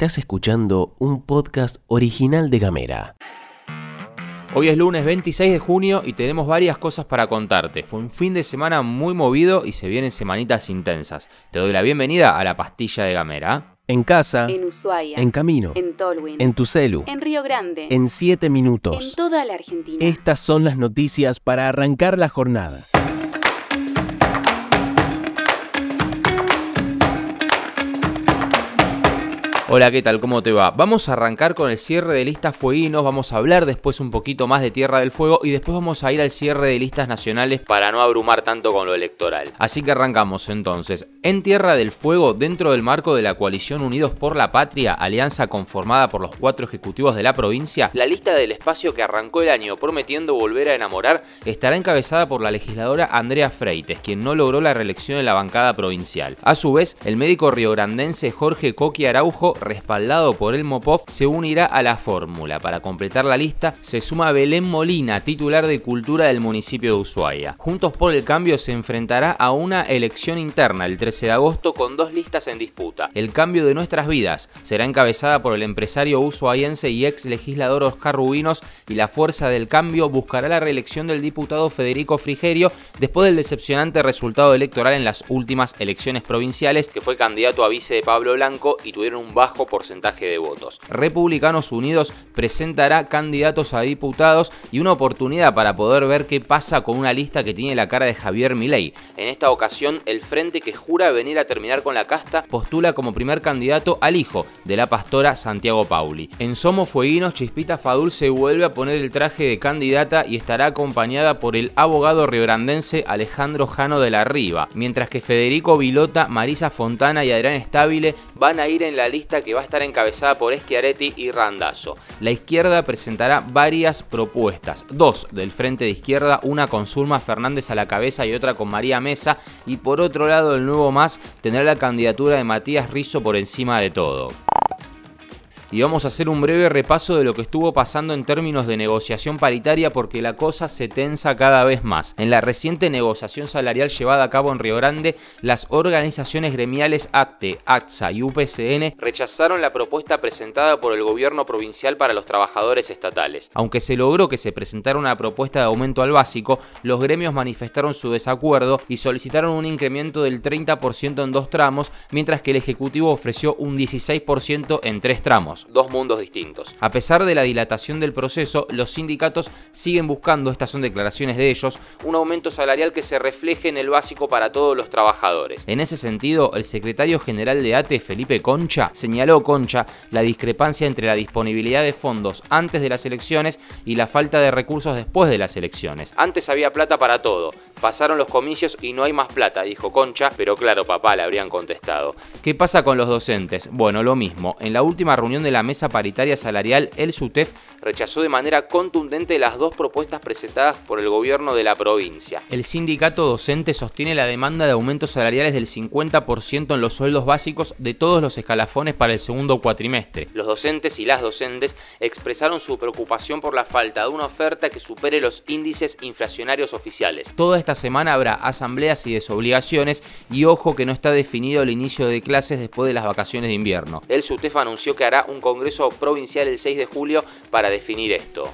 Estás escuchando un podcast original de Gamera. Hoy es lunes 26 de junio y tenemos varias cosas para contarte. Fue un fin de semana muy movido y se vienen semanitas intensas. Te doy la bienvenida a la pastilla de Gamera. En casa, En Ushuaia. en camino, En Tolwyn. en tu celu, En Río Grande. en 7 En minutos. toda la Argentina. Estas son las noticias para arrancar la jornada. Hola, ¿qué tal? ¿Cómo te va? Vamos a arrancar con el cierre de listas fueguinos, vamos a hablar después un poquito más de Tierra del Fuego y después vamos a ir al cierre de listas nacionales para no abrumar tanto con lo electoral. Así que arrancamos entonces. En Tierra del Fuego, dentro del marco de la coalición Unidos por la Patria, alianza conformada por los cuatro ejecutivos de la provincia, la lista del espacio que arrancó el año prometiendo volver a enamorar estará encabezada por la legisladora Andrea Freites, quien no logró la reelección en la bancada provincial. A su vez, el médico riograndense Jorge Coqui Araujo respaldado por el Mopov, se unirá a la fórmula. Para completar la lista, se suma Belén Molina, titular de Cultura del municipio de Ushuaia. Juntos por el Cambio se enfrentará a una elección interna el 13 de agosto con dos listas en disputa. El cambio de nuestras vidas será encabezada por el empresario ushuaiense y ex legislador Oscar Rubinos y la Fuerza del Cambio buscará la reelección del diputado Federico Frigerio después del decepcionante resultado electoral en las últimas elecciones provinciales que fue candidato a vice de Pablo Blanco y tuvieron un bajo porcentaje de votos. Republicanos Unidos presentará candidatos a diputados y una oportunidad para poder ver qué pasa con una lista que tiene la cara de Javier Milei. En esta ocasión, el frente que jura venir a terminar con la casta postula como primer candidato al hijo de la pastora Santiago Pauli. En Somos Fueguinos, Chispita Fadul se vuelve a poner el traje de candidata y estará acompañada por el abogado riograndense Alejandro Jano de la Riva, mientras que Federico Vilota, Marisa Fontana y Adrián Estabile van a ir en la lista que va a estar encabezada por Schiaretti y Randazzo. La izquierda presentará varias propuestas, dos del Frente de Izquierda, una con Zulma Fernández a la cabeza y otra con María Mesa, y por otro lado el Nuevo Más tendrá la candidatura de Matías Rizzo por encima de todo y vamos a hacer un breve repaso de lo que estuvo pasando en términos de negociación paritaria porque la cosa se tensa cada vez más. En la reciente negociación salarial llevada a cabo en Río Grande, las organizaciones gremiales ACTE, AXA y UPCN rechazaron la propuesta presentada por el gobierno provincial para los trabajadores estatales. Aunque se logró que se presentara una propuesta de aumento al básico, los gremios manifestaron su desacuerdo y solicitaron un incremento del 30% en dos tramos, mientras que el Ejecutivo ofreció un 16% en tres tramos dos mundos distintos. A pesar de la dilatación del proceso, los sindicatos siguen buscando, estas son declaraciones de ellos, un aumento salarial que se refleje en el básico para todos los trabajadores. En ese sentido, el secretario general de ATE, Felipe Concha, señaló Concha la discrepancia entre la disponibilidad de fondos antes de las elecciones y la falta de recursos después de las elecciones. Antes había plata para todo, pasaron los comicios y no hay más plata, dijo Concha, pero claro, papá, le habrían contestado. ¿Qué pasa con los docentes? Bueno, lo mismo. En la última reunión de la mesa paritaria salarial, el SUTEF rechazó de manera contundente las dos propuestas presentadas por el gobierno de la provincia. El sindicato docente sostiene la demanda de aumentos salariales del 50% en los sueldos básicos de todos los escalafones para el segundo cuatrimestre. Los docentes y las docentes expresaron su preocupación por la falta de una oferta que supere los índices inflacionarios oficiales. Toda esta semana habrá asambleas y desobligaciones y ojo que no está definido el inicio de clases después de las vacaciones de invierno. El SUTEF anunció que hará un Congreso Provincial el 6 de julio para definir esto.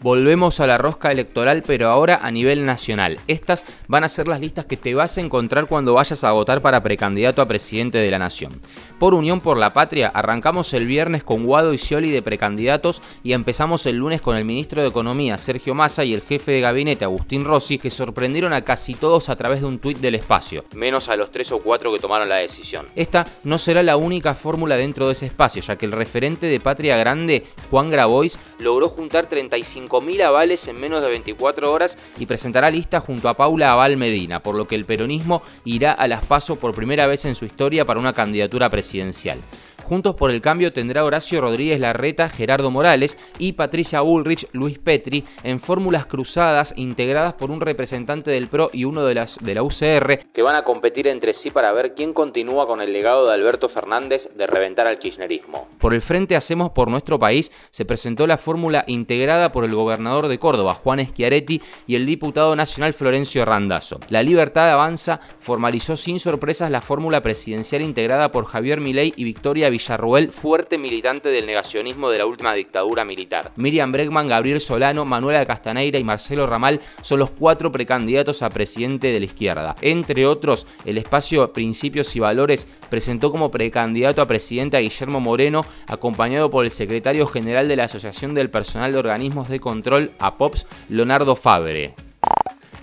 Volvemos a la rosca electoral, pero ahora a nivel nacional. Estas van a ser las listas que te vas a encontrar cuando vayas a votar para precandidato a presidente de la nación. Por Unión por la Patria, arrancamos el viernes con Guado y Scioli de precandidatos y empezamos el lunes con el ministro de Economía, Sergio Massa, y el jefe de gabinete, Agustín Rossi, que sorprendieron a casi todos a través de un tuit del espacio, menos a los tres o cuatro que tomaron la decisión. Esta no será la única fórmula dentro de ese espacio, ya que el referente de Patria Grande, Juan Grabois, logró juntar 35.000 avales en menos de 24 horas y presentará lista junto a Paula Aval Medina, por lo que el peronismo irá a las pasos por primera vez en su historia para una candidatura presidencial. Juntos por el Cambio tendrá Horacio Rodríguez Larreta, Gerardo Morales y Patricia Bullrich, Luis Petri, en fórmulas cruzadas integradas por un representante del PRO y uno de, las, de la UCR, que van a competir entre sí para ver quién continúa con el legado de Alberto Fernández de reventar al kirchnerismo. Por el Frente Hacemos por Nuestro País se presentó la fórmula integrada por el gobernador de Córdoba, Juan Schiaretti, y el diputado nacional Florencio Randazzo. La Libertad Avanza formalizó sin sorpresas la fórmula presidencial integrada por Javier Milei y Victoria Villarruel, fuerte militante del negacionismo de la última dictadura militar. Miriam Bregman, Gabriel Solano, Manuela Castaneira y Marcelo Ramal son los cuatro precandidatos a presidente de la izquierda. Entre otros, el espacio Principios y Valores presentó como precandidato a presidente a Guillermo Moreno, acompañado por el secretario general de la Asociación del Personal de Organismos de Control, APOPS, Leonardo Fabre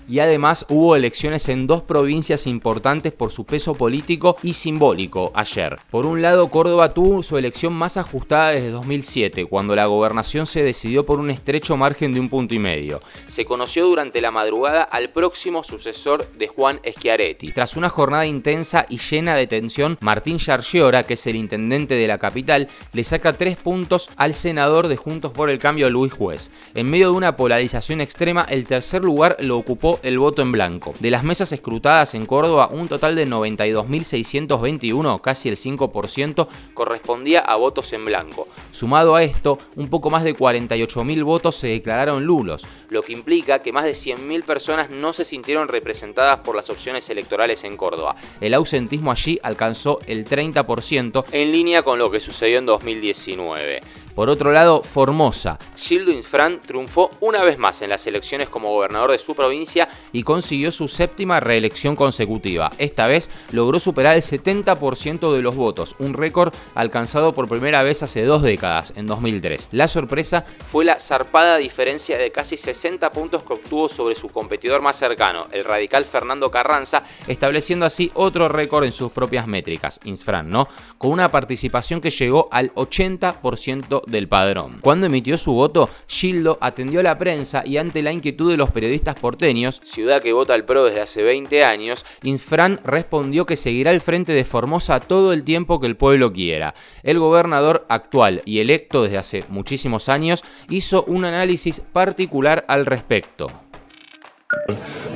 y además hubo elecciones en dos provincias importantes por su peso político y simbólico ayer. Por un lado, Córdoba tuvo su elección más ajustada desde 2007, cuando la gobernación se decidió por un estrecho margen de un punto y medio. Se conoció durante la madrugada al próximo sucesor de Juan Schiaretti. Tras una jornada intensa y llena de tensión, Martín Yargiora, que es el intendente de la capital, le saca tres puntos al senador de Juntos por el Cambio Luis Juez. En medio de una polarización extrema, el tercer lugar lo ocupó el voto en blanco. De las mesas escrutadas en Córdoba, un total de 92.621, casi el 5%, correspondía a votos en blanco. Sumado a esto, un poco más de 48.000 votos se declararon lulos, lo que implica que más de 100.000 personas no se sintieron representadas por las opciones electorales en Córdoba. El ausentismo allí alcanzó el 30%, en línea con lo que sucedió en 2019. Por otro lado, Formosa. Gildo Infran triunfó una vez más en las elecciones como gobernador de su provincia y consiguió su séptima reelección consecutiva. Esta vez logró superar el 70% de los votos, un récord alcanzado por primera vez hace dos décadas, en 2003. La sorpresa fue la zarpada diferencia de casi 60 puntos que obtuvo sobre su competidor más cercano, el radical Fernando Carranza, estableciendo así otro récord en sus propias métricas, Infran, ¿no? Con una participación que llegó al 80% del padrón. Cuando emitió su voto, Gildo atendió a la prensa y ante la inquietud de los periodistas porteños, ciudad que vota al PRO desde hace 20 años, Infran respondió que seguirá al frente de Formosa todo el tiempo que el pueblo quiera. El gobernador actual y electo desde hace muchísimos años hizo un análisis particular al respecto.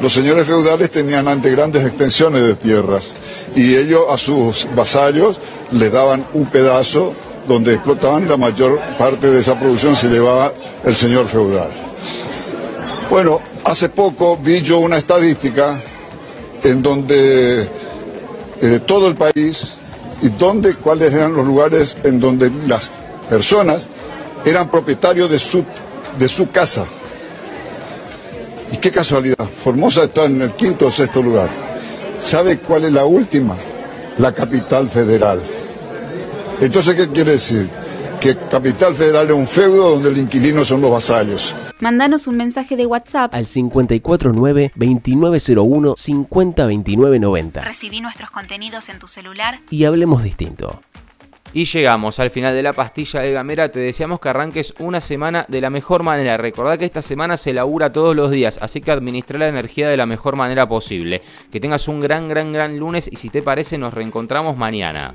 Los señores feudales tenían ante grandes extensiones de tierras y ellos a sus vasallos les daban un pedazo donde explotaban la mayor parte de esa producción se llevaba el señor feudal. Bueno, hace poco vi yo una estadística en donde eh, todo el país y donde cuáles eran los lugares en donde las personas eran propietarios de su, de su casa. Y qué casualidad, Formosa está en el quinto o sexto lugar. ¿Sabe cuál es la última? La capital federal. Entonces, ¿qué quiere decir? Que Capital Federal es un feudo donde el inquilino son los vasallos. Mándanos un mensaje de WhatsApp al 549-2901-502990. Recibí nuestros contenidos en tu celular y hablemos distinto. Y llegamos al final de la pastilla de Gamera. Te deseamos que arranques una semana de la mejor manera. Recordá que esta semana se labura todos los días, así que administra la energía de la mejor manera posible. Que tengas un gran, gran, gran lunes y si te parece nos reencontramos mañana.